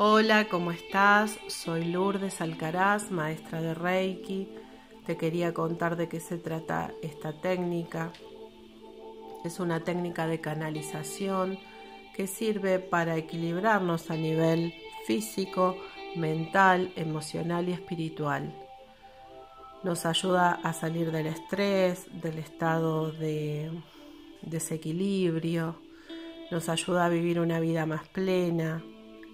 Hola, ¿cómo estás? Soy Lourdes Alcaraz, maestra de Reiki. Te quería contar de qué se trata esta técnica. Es una técnica de canalización que sirve para equilibrarnos a nivel físico, mental, emocional y espiritual. Nos ayuda a salir del estrés, del estado de desequilibrio, nos ayuda a vivir una vida más plena,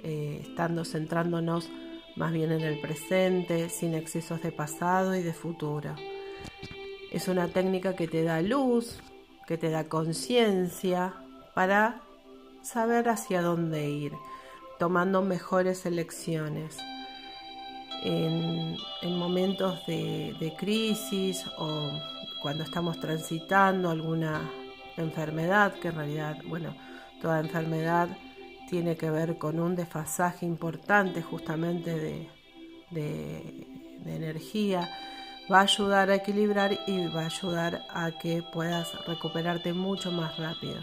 eh, estando centrándonos más bien en el presente, sin excesos de pasado y de futuro. Es una técnica que te da luz, que te da conciencia para saber hacia dónde ir, tomando mejores elecciones. En, momentos de, de crisis o cuando estamos transitando alguna enfermedad, que en realidad, bueno, toda enfermedad tiene que ver con un desfasaje importante justamente de, energía, va a ayudar a equilibrar y va a ayudar a que puedas recuperarte mucho más rápido.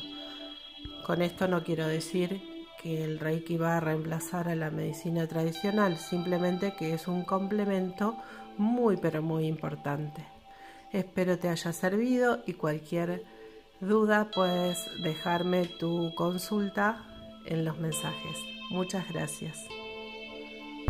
Con esto no quiero decir que el Reiki va a reemplazar a la medicina tradicional, simplemente que es un complemento muy pero muy importante. Espero te haya servido y cualquier duda puedes dejarme tu consulta en los mensajes. Muchas gracias.